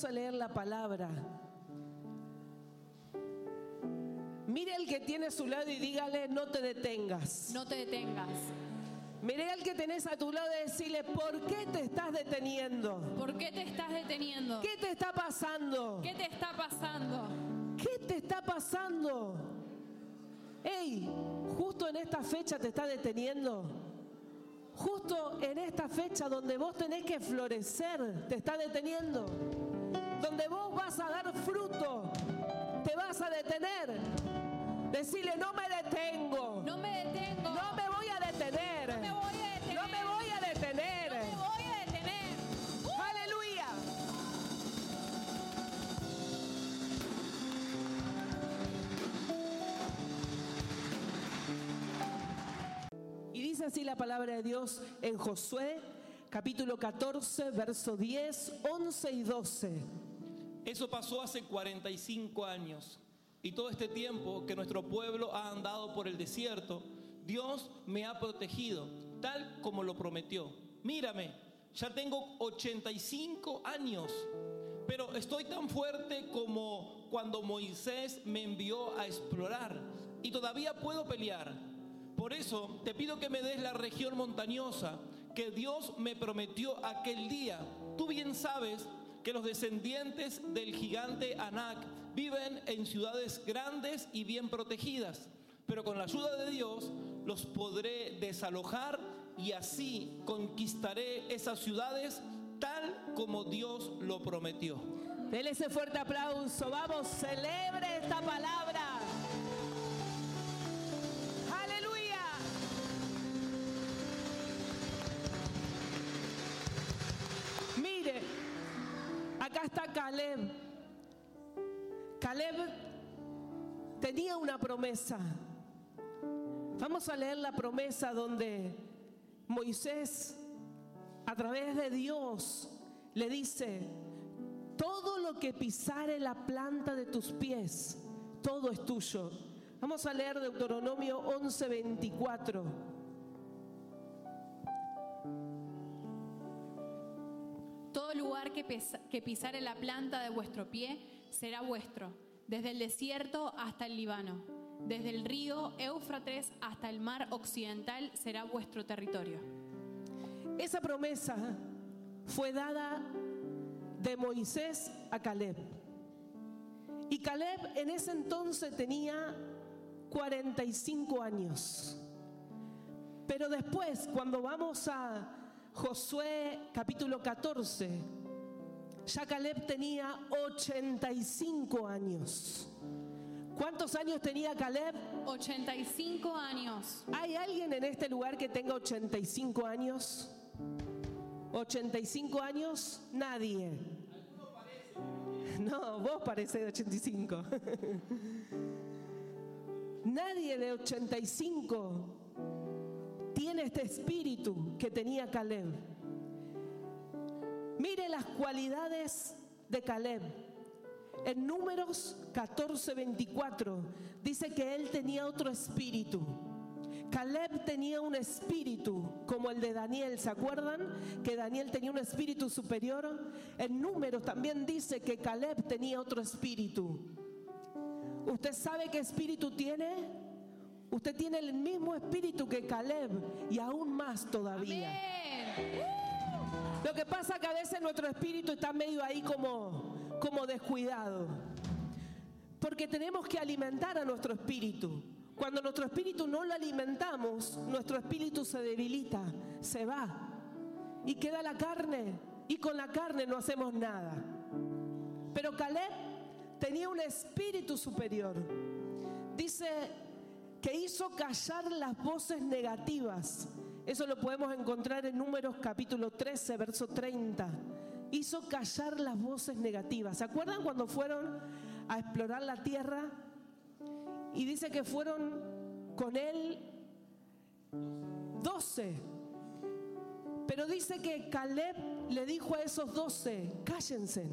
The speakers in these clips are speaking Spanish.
vamos a leer la palabra. Mire al que tiene a su lado y dígale, no te detengas. No te detengas. Mire al que tenés a tu lado y decirle, ¿por qué te estás deteniendo? ¿Por qué te estás deteniendo? ¿Qué te está pasando? ¿Qué te está pasando? ¿Qué te está pasando? Ey, justo en esta fecha te está deteniendo. Justo en esta fecha donde vos tenés que florecer, te está deteniendo. Donde vos vas a dar fruto, te vas a detener. Decirle, no me detengo. No me detengo. No me voy a detener. No me voy a detener. No me voy a detener. No me voy a detener. ¡Uh! Aleluya. Y dice así la palabra de Dios en Josué, capítulo 14, verso 10, 11 y 12. Eso pasó hace 45 años. Y todo este tiempo que nuestro pueblo ha andado por el desierto, Dios me ha protegido, tal como lo prometió. Mírame, ya tengo 85 años, pero estoy tan fuerte como cuando Moisés me envió a explorar y todavía puedo pelear. Por eso te pido que me des la región montañosa que Dios me prometió aquel día. Tú bien sabes que los descendientes del gigante Anak viven en ciudades grandes y bien protegidas, pero con la ayuda de Dios los podré desalojar y así conquistaré esas ciudades tal como Dios lo prometió. Dele ese fuerte aplauso. Vamos, celebre esta palabra. Caleb. Caleb tenía una promesa. Vamos a leer la promesa donde Moisés, a través de Dios, le dice, todo lo que pisare la planta de tus pies, todo es tuyo. Vamos a leer Deuteronomio 11:24. Que, que pisare la planta de vuestro pie será vuestro, desde el desierto hasta el Líbano, desde el río Éufrates hasta el mar occidental será vuestro territorio. Esa promesa fue dada de Moisés a Caleb. Y Caleb en ese entonces tenía 45 años. Pero después, cuando vamos a Josué capítulo 14, ya Caleb tenía 85 años. ¿Cuántos años tenía Caleb? 85 años. ¿Hay alguien en este lugar que tenga 85 años? ¿85 años? Nadie. No, vos parecés de 85. Nadie de 85 tiene este espíritu que tenía Caleb. Mire las cualidades de Caleb. En números 14:24 dice que él tenía otro espíritu. Caleb tenía un espíritu como el de Daniel, ¿se acuerdan? Que Daniel tenía un espíritu superior. En números también dice que Caleb tenía otro espíritu. ¿Usted sabe qué espíritu tiene? Usted tiene el mismo espíritu que Caleb y aún más todavía. Lo que pasa que a veces nuestro espíritu está medio ahí como, como descuidado. Porque tenemos que alimentar a nuestro espíritu. Cuando nuestro espíritu no lo alimentamos, nuestro espíritu se debilita, se va. Y queda la carne. Y con la carne no hacemos nada. Pero Caleb tenía un espíritu superior. Dice que hizo callar las voces negativas. Eso lo podemos encontrar en Números capítulo 13, verso 30. Hizo callar las voces negativas. ¿Se acuerdan cuando fueron a explorar la tierra? Y dice que fueron con él 12. Pero dice que Caleb le dijo a esos 12, cállense.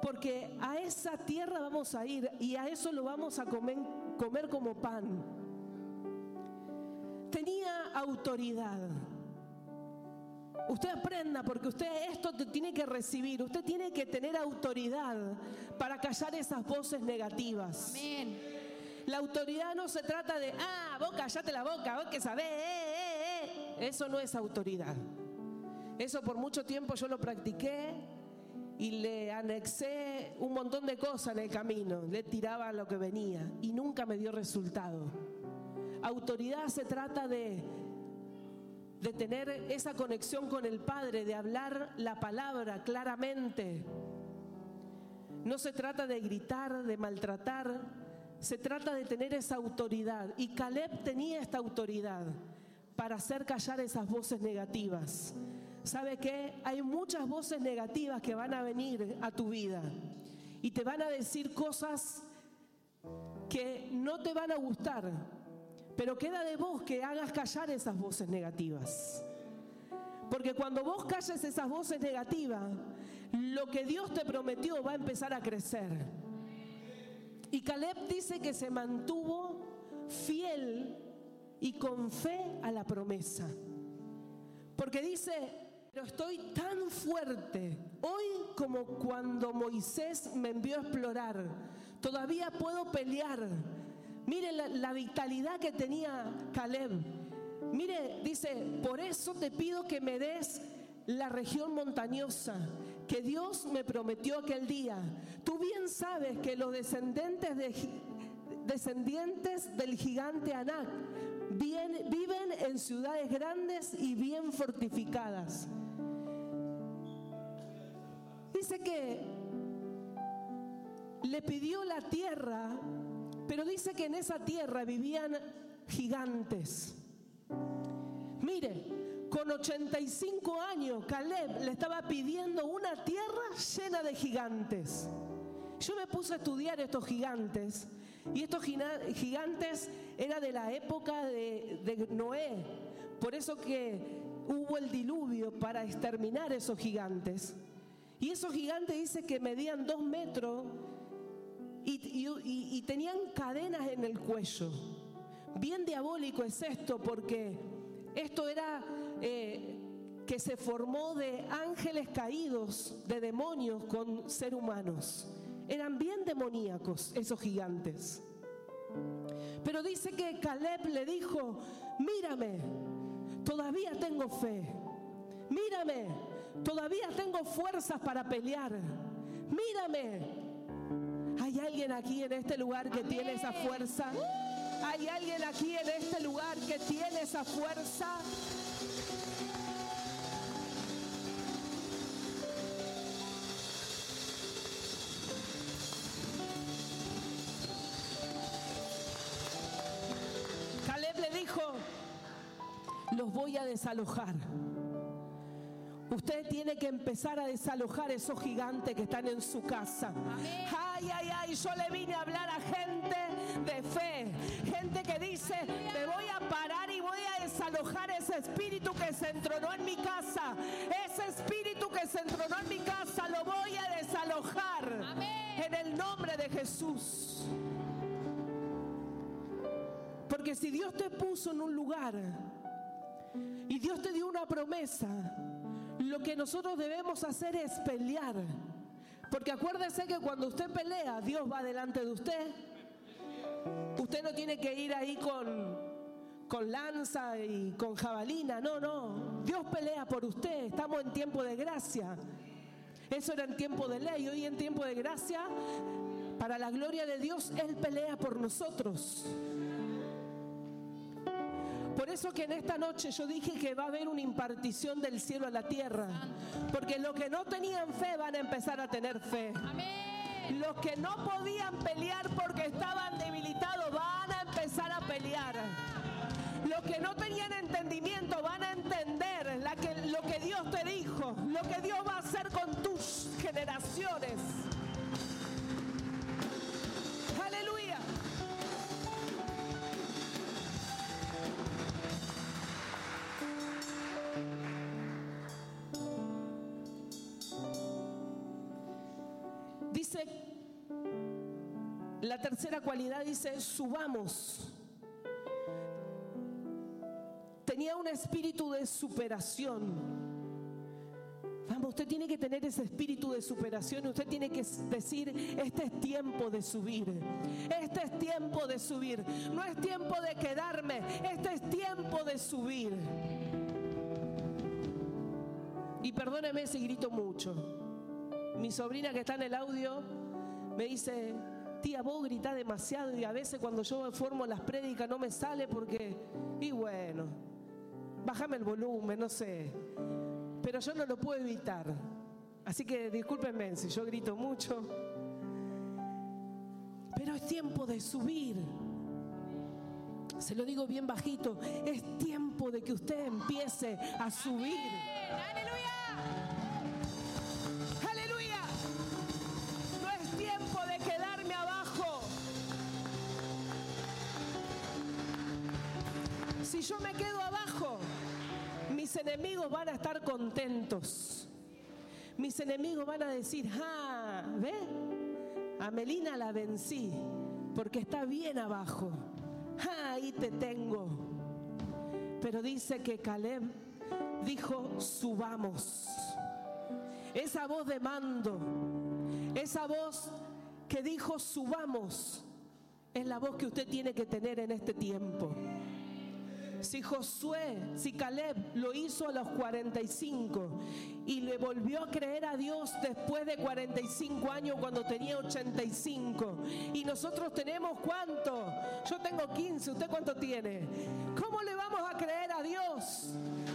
Porque a esa tierra vamos a ir y a eso lo vamos a comer, comer como pan. Autoridad. Usted aprenda porque usted esto te tiene que recibir. Usted tiene que tener autoridad para callar esas voces negativas. Amén. La autoridad no se trata de, ah, vos callate la boca, vos que sabés, eh, eh, eh". Eso no es autoridad. Eso por mucho tiempo yo lo practiqué y le anexé un montón de cosas en el camino. Le tiraba lo que venía y nunca me dio resultado. Autoridad se trata de de tener esa conexión con el Padre, de hablar la palabra claramente. No se trata de gritar, de maltratar, se trata de tener esa autoridad. Y Caleb tenía esta autoridad para hacer callar esas voces negativas. ¿Sabe qué? Hay muchas voces negativas que van a venir a tu vida y te van a decir cosas que no te van a gustar, pero queda de vos que hagas callar esas voces negativas. Porque cuando vos calles esas voces negativas, lo que Dios te prometió va a empezar a crecer. Y Caleb dice que se mantuvo fiel y con fe a la promesa. Porque dice, pero estoy tan fuerte hoy como cuando Moisés me envió a explorar. Todavía puedo pelear Mire la, vitalidad que tenía Caleb. Mire, dice, por eso te pido que me des la región montañosa que Dios me prometió aquel día. Tú bien sabes que los descendientes, de, descendientes del gigante Anak viven en ciudades grandes y bien fortificadas. Dice que le pidió la tierra pero dice que en esa tierra vivían gigantes. Mire, con 85 años Caleb le estaba pidiendo una tierra llena de gigantes. Yo me puse a estudiar estos gigantes y estos gigantes era de la época de, de Noé. Por eso que hubo el diluvio para exterminar esos gigantes. Y esos gigantes dice que medían dos metros y, tenían cadenas en el cuello. Bien diabólico es esto porque esto era eh, que se formó de ángeles caídos, de demonios con ser humanos. Eran bien demoníacos esos gigantes. Pero dice que Caleb le dijo, mírame, todavía tengo fe. Mírame, todavía tengo fuerzas para pelear. Mírame, hay alguien aquí en este lugar que tiene esa fuerza. Hay alguien aquí en este lugar que tiene esa fuerza. Caleb le dijo, los voy a desalojar. Usted tiene que empezar a desalojar esos gigantes que están en su casa. Ay, ay, ay, yo le vine a hablar a gente de fe, gente que dice, me voy a parar y voy a desalojar ese espíritu que se entronó en mi casa. Ese espíritu que se entronó en mi casa lo voy a desalojar en el nombre de Jesús. Porque si Dios te puso en un lugar y Dios te dio una promesa, lo que nosotros debemos hacer es pelear. Porque acuérdese que cuando usted pelea, Dios va delante de usted. Usted no tiene que ir ahí con, con lanza y con jabalina. No, no. Dios pelea por usted. Estamos en tiempo de gracia. Eso era en tiempo de ley. Hoy en tiempo de gracia, para la gloria de Dios, Él pelea por nosotros. Por eso que en esta noche yo dije que va a haber una impartición del cielo a la tierra. Porque los que no tenían fe van a empezar a tener fe. Los que no podían pelear porque estaban debilitados van a empezar a pelear. Los que no tenían entendimiento van a entender lo que Dios te dijo, lo que Dios va a hacer con tus generaciones. La tercera cualidad dice, subamos. Tenía un espíritu de superación. usted tiene que tener ese espíritu de superación usted tiene que decir, este es tiempo de subir, este es tiempo de subir, no es tiempo de quedarme, este es tiempo de subir. Y perdóneme si grito mucho. Mi sobrina que está en el audio me dice, tía, vos gritás demasiado y a veces cuando yo formo las prédicas no me sale porque, y bueno, bájame el volumen, no sé. Pero yo no lo puedo evitar. Así que discúlpenme si yo grito mucho. Pero es tiempo de subir. Se lo digo bien bajito. Es tiempo de que usted empiece a subir. ¡Aleluya! Si yo me quedo abajo, mis enemigos van a estar contentos. Mis enemigos van a decir, ah, ¿ve? A Melina la vencí porque está bien abajo. Ah, ahí te tengo. Pero dice que Caleb dijo, subamos. Esa voz de mando, esa voz que dijo, subamos, es la voz que usted tiene que tener en este tiempo. Si Josué, si Caleb lo hizo a los 45 y le volvió a creer a Dios después de 45 años cuando tenía 85. Y nosotros tenemos cuánto? Yo tengo 15, ¿usted cuánto tiene? ¿Cómo le vamos a creer a Dios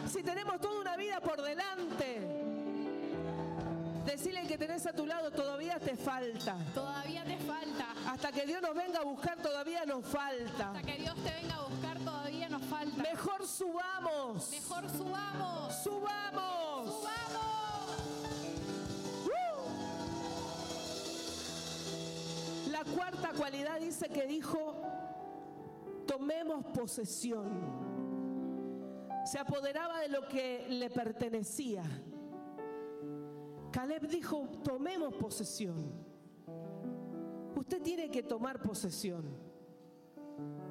si tenemos toda una vida por delante? Decirle al que tenés a tu lado, todavía te falta. Todavía te falta. Hasta que Dios nos venga a buscar, todavía nos falta. Hasta que Dios te venga a buscar, todavía nos falta. Mejor subamos. Mejor subamos. Subamos. Subamos. La cuarta cualidad dice que dijo, tomemos posesión. Se apoderaba de lo que le pertenecía. Caleb dijo, tomemos posesión. Usted tiene que tomar posesión.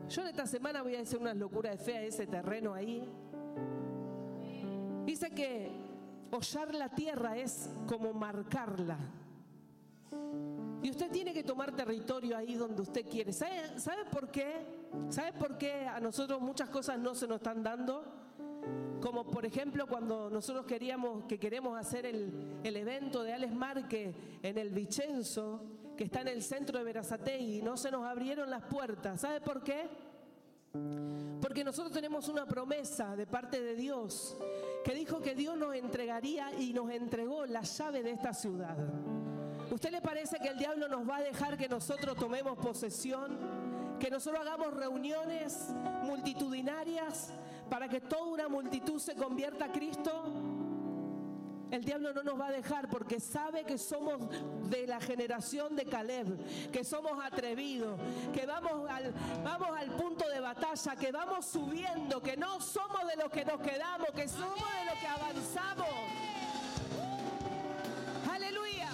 Yo esta semana voy a hacer unas locuras de fe a ese terreno ahí. Dice que hollar la tierra es como marcarla. Y usted tiene que tomar territorio ahí donde usted quiere. ¿Sabe, ¿Sabe, por qué? ¿Sabe por qué a nosotros muchas cosas no se nos están dando? Como por ejemplo cuando nosotros queríamos, que queremos hacer el, el evento de Alex Marque en el Vicenzo, que está en el centro de Verazategui, no se nos abrieron las puertas. ¿Sabe por qué? Porque nosotros tenemos una promesa de parte de Dios que dijo que Dios nos entregaría y nos entregó la llave de esta ciudad. ¿Usted le parece que el diablo nos va a dejar que nosotros tomemos posesión? Que nosotros hagamos reuniones multitudinarias para que toda una multitud se convierta a Cristo? El diablo no nos va a dejar porque sabe que somos de la generación de Caleb, que somos atrevidos, que vamos al, vamos al punto de batalla, que vamos subiendo, que no somos de los que nos quedamos, que somos de los que avanzamos. Aleluya.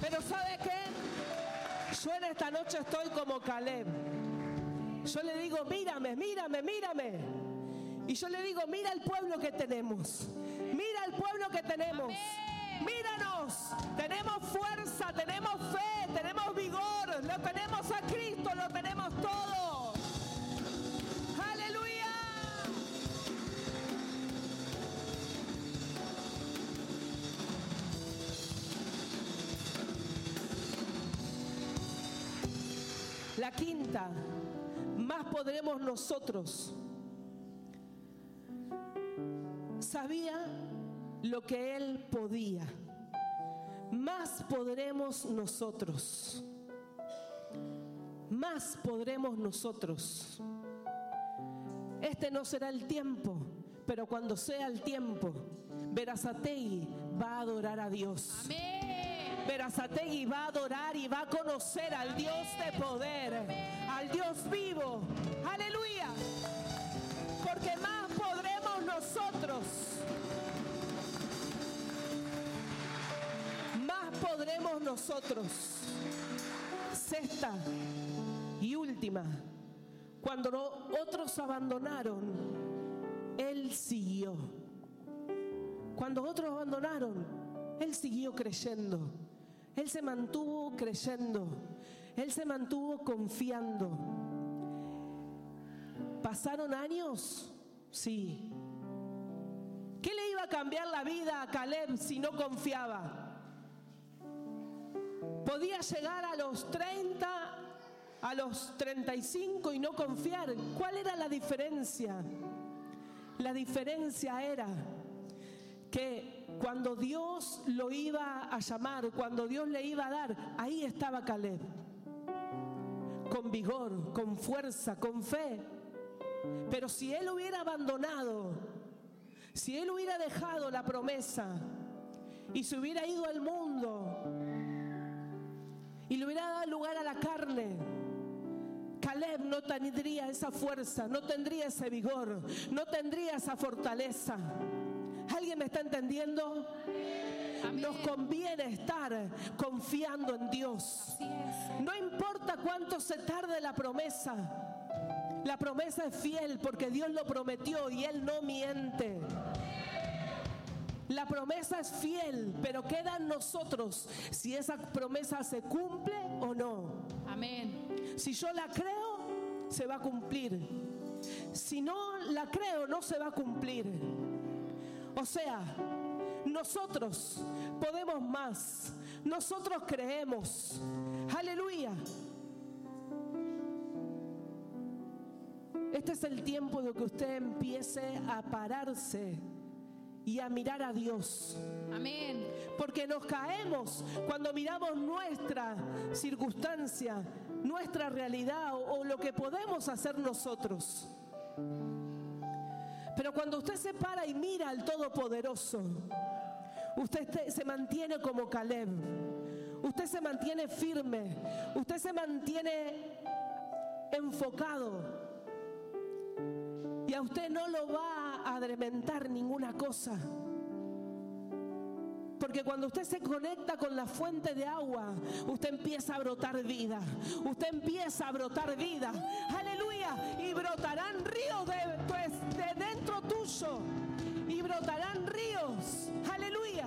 Pero ¿sabe qué? Yo en esta noche estoy como Caleb. Yo le digo, mírame, mírame, mírame. Y yo le digo, mira el pueblo que tenemos. Mira el pueblo que tenemos. Míranos. Tenemos fuerza, tenemos fe, tenemos vigor. Lo tenemos a Cristo, lo tenemos todo. Aleluya. La quinta, podremos nosotros sabía lo que él podía. Más podremos nosotros. Más podremos nosotros. Este no será el tiempo, pero cuando sea el tiempo, Verazategui va a adorar a Dios. Amén. Verazategui va a adorar y va a conocer al Dios de poder, al Dios vivo. Aleluya. Porque más podremos nosotros. Más podremos nosotros. Sexta y última. Cuando otros abandonaron, Él siguió. Cuando otros abandonaron, Él siguió creyendo. Él se mantuvo creyendo. Él se mantuvo confiando. ¿Pasaron años? Sí. ¿Qué le iba a cambiar la vida a Caleb si no confiaba? Podía llegar a los 30, a los 35 y no confiar. ¿Cuál era la diferencia? La diferencia era que cuando Dios lo iba a llamar, cuando Dios le iba a dar, ahí estaba Caleb. Con vigor, con fuerza, con fe. Pero si él hubiera abandonado, si él hubiera dejado la promesa y se hubiera ido al mundo y le hubiera dado lugar a la carne, Caleb no tendría esa fuerza, no tendría ese vigor, no tendría esa fortaleza. ¿Alguien me está entendiendo? Nos conviene estar confiando en Dios. No importa cuánto se tarde la promesa. La promesa es fiel porque Dios lo prometió y Él no miente. La promesa es fiel, pero queda en nosotros si esa promesa se cumple o no. Amén. Si yo la creo, se va a cumplir. Si no la creo, no se va a cumplir. O sea, nosotros podemos más. Nosotros creemos. Aleluya. Este es el tiempo de que usted empiece a pararse y a mirar a Dios. Amén. Porque nos caemos cuando miramos nuestra circunstancia, nuestra realidad o, o, lo que podemos hacer nosotros. Pero cuando usted se para y mira al Todopoderoso, usted se mantiene como Caleb. Usted se mantiene firme. Usted se mantiene enfocado. Y a usted no lo va a adrementar ninguna cosa. Porque cuando usted se conecta con la fuente de agua, usted empieza a brotar vida. Usted empieza a brotar vida. Aleluya. Y brotarán ríos de tu y brotarán ríos. Aleluya.